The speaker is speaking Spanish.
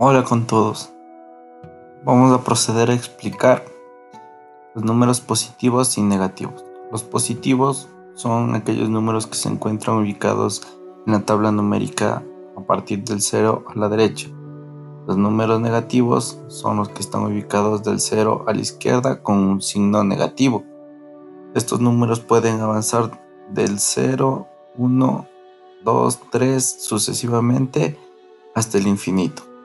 Hola con todos. Vamos a proceder a explicar los números positivos y negativos. Los positivos son aquellos números que se encuentran ubicados en la tabla numérica a partir del 0 a la derecha. Los números negativos son los que están ubicados del 0 a la izquierda con un signo negativo. Estos números pueden avanzar del 0, 1, 2, 3 sucesivamente hasta el infinito.